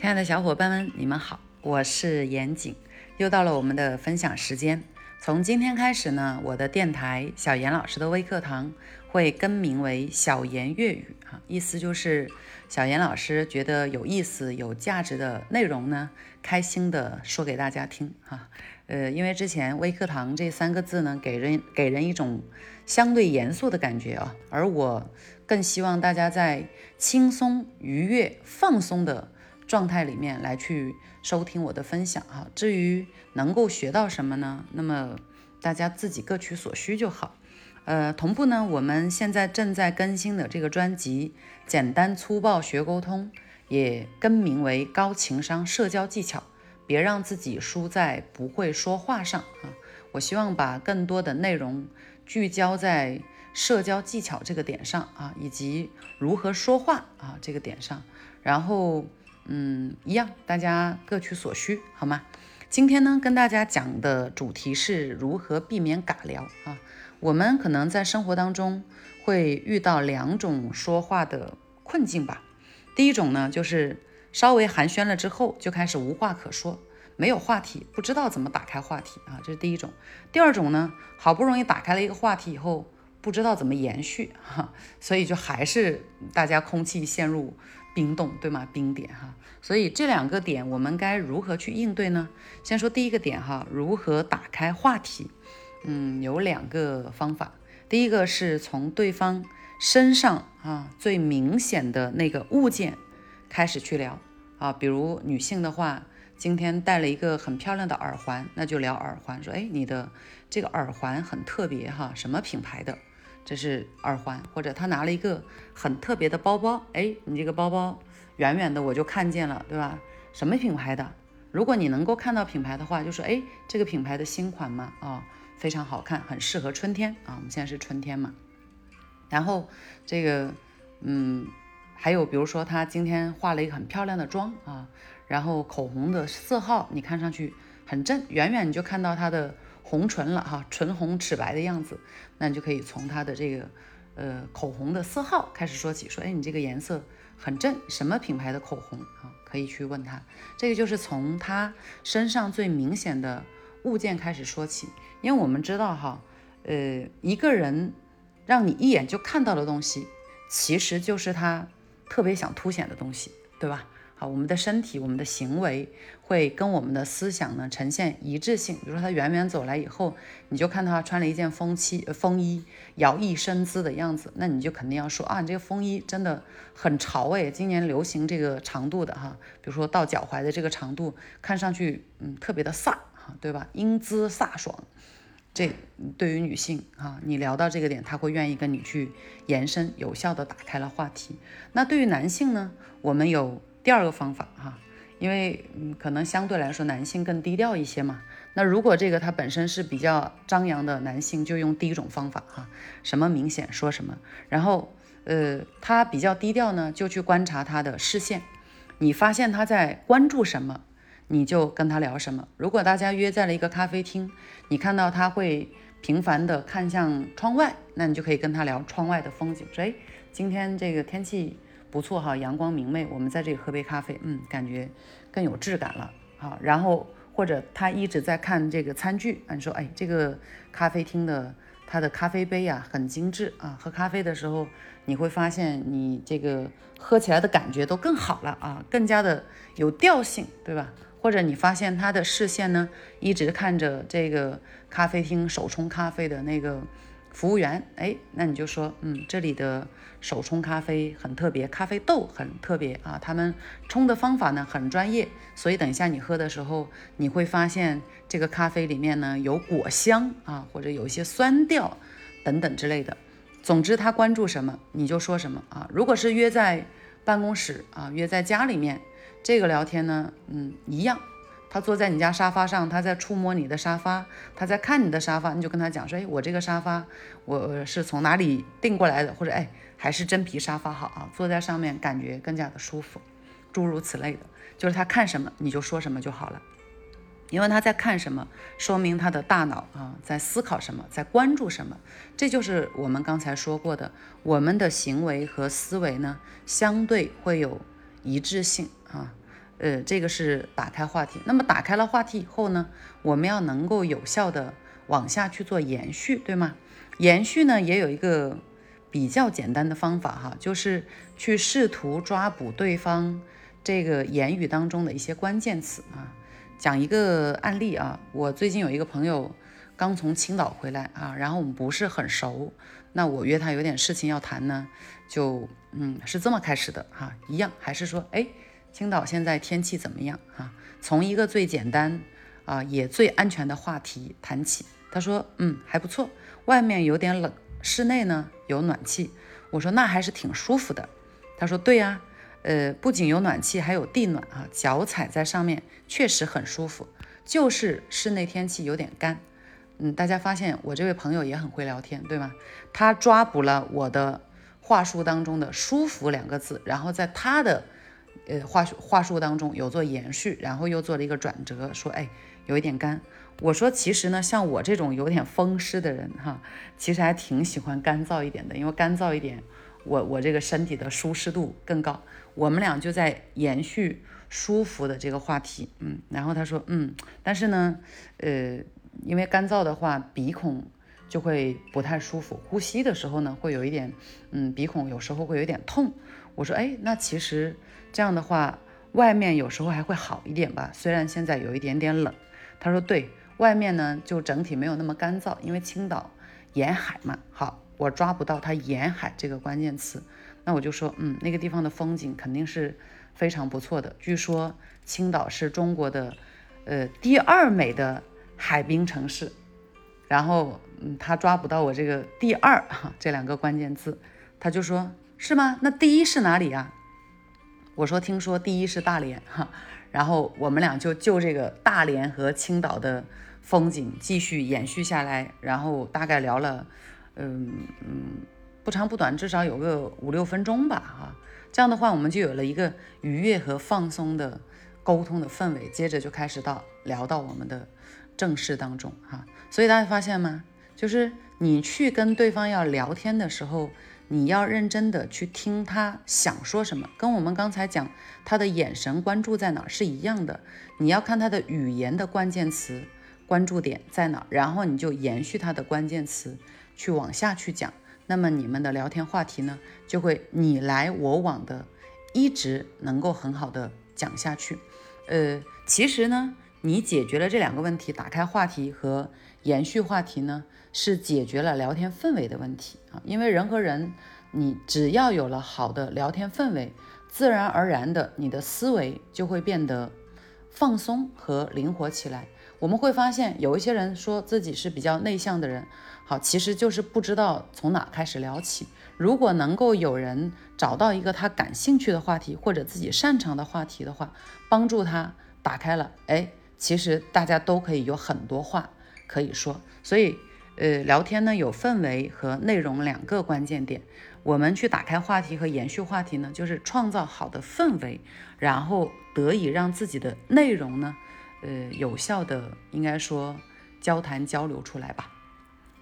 亲爱的小伙伴们，你们好，我是严谨，又到了我们的分享时间。从今天开始呢，我的电台小严老师的微课堂会更名为小严粤语啊，意思就是小严老师觉得有意思、有价值的内容呢，开心的说给大家听哈。呃，因为之前微课堂这三个字呢，给人给人一种相对严肃的感觉啊，而我更希望大家在轻松、愉悦、放松的。状态里面来去收听我的分享哈，至于能够学到什么呢？那么大家自己各取所需就好。呃，同步呢，我们现在正在更新的这个专辑《简单粗暴学沟通》，也更名为《高情商社交技巧》，别让自己输在不会说话上啊！我希望把更多的内容聚焦在社交技巧这个点上啊，以及如何说话啊这个点上，然后。嗯，一样，大家各取所需，好吗？今天呢，跟大家讲的主题是如何避免尬聊啊。我们可能在生活当中会遇到两种说话的困境吧。第一种呢，就是稍微寒暄了之后就开始无话可说，没有话题，不知道怎么打开话题啊，这是第一种。第二种呢，好不容易打开了一个话题以后，不知道怎么延续哈，所以就还是大家空气陷入。冰冻对吗？冰点哈，所以这两个点我们该如何去应对呢？先说第一个点哈，如何打开话题？嗯，有两个方法。第一个是从对方身上啊最明显的那个物件开始去聊啊，比如女性的话，今天戴了一个很漂亮的耳环，那就聊耳环，说哎你的这个耳环很特别哈，什么品牌的？这是耳环，或者他拿了一个很特别的包包，哎，你这个包包远远的我就看见了，对吧？什么品牌的？如果你能够看到品牌的话，就说哎，这个品牌的新款嘛，啊，非常好看，很适合春天啊。我们现在是春天嘛。然后这个，嗯，还有比如说他今天化了一个很漂亮的妆啊，然后口红的色号你看上去很正，远远你就看到他的。红唇了哈，唇红齿白的样子，那你就可以从它的这个呃口红的色号开始说起，说哎你这个颜色很正，什么品牌的口红啊？可以去问他，这个就是从他身上最明显的物件开始说起，因为我们知道哈，呃一个人让你一眼就看到的东西，其实就是他特别想凸显的东西，对吧？好，我们的身体、我们的行为会跟我们的思想呢呈现一致性。比如说，他远远走来以后，你就看到他穿了一件风七风衣，摇曳身姿的样子，那你就肯定要说啊，你这个风衣真的很潮哎，今年流行这个长度的哈，比如说到脚踝的这个长度，看上去嗯特别的飒哈，对吧？英姿飒爽。这对于女性啊，你聊到这个点，她会愿意跟你去延伸，有效的打开了话题。那对于男性呢，我们有。第二个方法哈，因为嗯，可能相对来说男性更低调一些嘛。那如果这个他本身是比较张扬的男性，就用第一种方法哈，什么明显说什么。然后呃，他比较低调呢，就去观察他的视线。你发现他在关注什么，你就跟他聊什么。如果大家约在了一个咖啡厅，你看到他会频繁的看向窗外，那你就可以跟他聊窗外的风景。说哎，今天这个天气。不错哈，阳光明媚，我们在这里喝杯咖啡，嗯，感觉更有质感了好。然后或者他一直在看这个餐具，你说，哎，这个咖啡厅的它的咖啡杯呀很精致啊，喝咖啡的时候你会发现你这个喝起来的感觉都更好了啊，更加的有调性，对吧？或者你发现他的视线呢一直看着这个咖啡厅手冲咖啡的那个。服务员，哎，那你就说，嗯，这里的手冲咖啡很特别，咖啡豆很特别啊，他们冲的方法呢很专业，所以等一下你喝的时候，你会发现这个咖啡里面呢有果香啊，或者有一些酸调等等之类的。总之，他关注什么你就说什么啊。如果是约在办公室啊，约在家里面，这个聊天呢，嗯，一样。他坐在你家沙发上，他在触摸你的沙发，他在看你的沙发，你就跟他讲说：“哎，我这个沙发我是从哪里订过来的？或者哎，还是真皮沙发好啊，坐在上面感觉更加的舒服，诸如此类的。就是他看什么你就说什么就好了，因为他在看什么，说明他的大脑啊在思考什么，在关注什么。这就是我们刚才说过的，我们的行为和思维呢相对会有一致性啊。”呃，这个是打开话题。那么打开了话题以后呢，我们要能够有效的往下去做延续，对吗？延续呢也有一个比较简单的方法哈，就是去试图抓捕对方这个言语当中的一些关键词啊。讲一个案例啊，我最近有一个朋友刚从青岛回来啊，然后我们不是很熟，那我约他有点事情要谈呢，就嗯是这么开始的哈，一样还是说哎。青岛现在天气怎么样？哈，从一个最简单啊也最安全的话题谈起。他说，嗯，还不错，外面有点冷，室内呢有暖气。我说那还是挺舒服的。他说，对呀，呃，不仅有暖气，还有地暖啊，脚踩在上面确实很舒服，就是室内天气有点干。嗯，大家发现我这位朋友也很会聊天，对吗？他抓捕了我的话术当中的“舒服”两个字，然后在他的。呃，话话术当中有做延续，然后又做了一个转折，说，哎，有一点干。我说，其实呢，像我这种有点风湿的人哈，其实还挺喜欢干燥一点的，因为干燥一点，我我这个身体的舒适度更高。我们俩就在延续舒服的这个话题，嗯，然后他说，嗯，但是呢，呃，因为干燥的话，鼻孔就会不太舒服，呼吸的时候呢，会有一点，嗯，鼻孔有时候会有点痛。我说，哎，那其实。这样的话，外面有时候还会好一点吧，虽然现在有一点点冷。他说对外面呢，就整体没有那么干燥，因为青岛沿海嘛。好，我抓不到它沿海这个关键词，那我就说，嗯，那个地方的风景肯定是非常不错的。据说青岛是中国的，呃，第二美的海滨城市。然后，嗯，他抓不到我这个第二哈这两个关键字，他就说，是吗？那第一是哪里呀？我说，听说第一是大连哈，然后我们俩就就这个大连和青岛的风景继续延续下来，然后大概聊了，嗯嗯，不长不短，至少有个五六分钟吧哈。这样的话，我们就有了一个愉悦和放松的沟通的氛围。接着就开始到聊到我们的正事当中哈。所以大家发现吗？就是你去跟对方要聊天的时候。你要认真的去听他想说什么，跟我们刚才讲他的眼神关注在哪是一样的。你要看他的语言的关键词关注点在哪，然后你就延续他的关键词去往下去讲。那么你们的聊天话题呢，就会你来我往的，一直能够很好的讲下去。呃，其实呢，你解决了这两个问题，打开话题和延续话题呢。是解决了聊天氛围的问题啊，因为人和人，你只要有了好的聊天氛围，自然而然的你的思维就会变得放松和灵活起来。我们会发现有一些人说自己是比较内向的人，好，其实就是不知道从哪开始聊起。如果能够有人找到一个他感兴趣的话题或者自己擅长的话题的话，帮助他打开了，哎，其实大家都可以有很多话可以说，所以。呃，聊天呢有氛围和内容两个关键点，我们去打开话题和延续话题呢，就是创造好的氛围，然后得以让自己的内容呢，呃，有效的应该说交谈交流出来吧。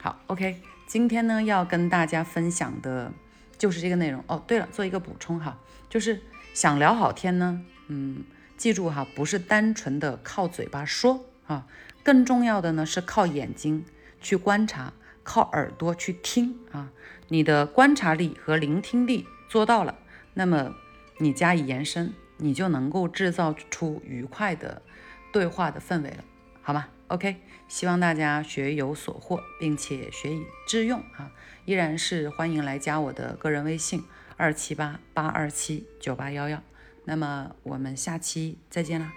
好，OK，今天呢要跟大家分享的就是这个内容哦。对了，做一个补充哈，就是想聊好天呢，嗯，记住哈，不是单纯的靠嘴巴说啊，更重要的呢是靠眼睛。去观察，靠耳朵去听啊！你的观察力和聆听力做到了，那么你加以延伸，你就能够制造出愉快的对话的氛围了，好吗？OK，希望大家学有所获，并且学以致用啊！依然是欢迎来加我的个人微信二七八八二七九八幺幺。那么我们下期再见啦！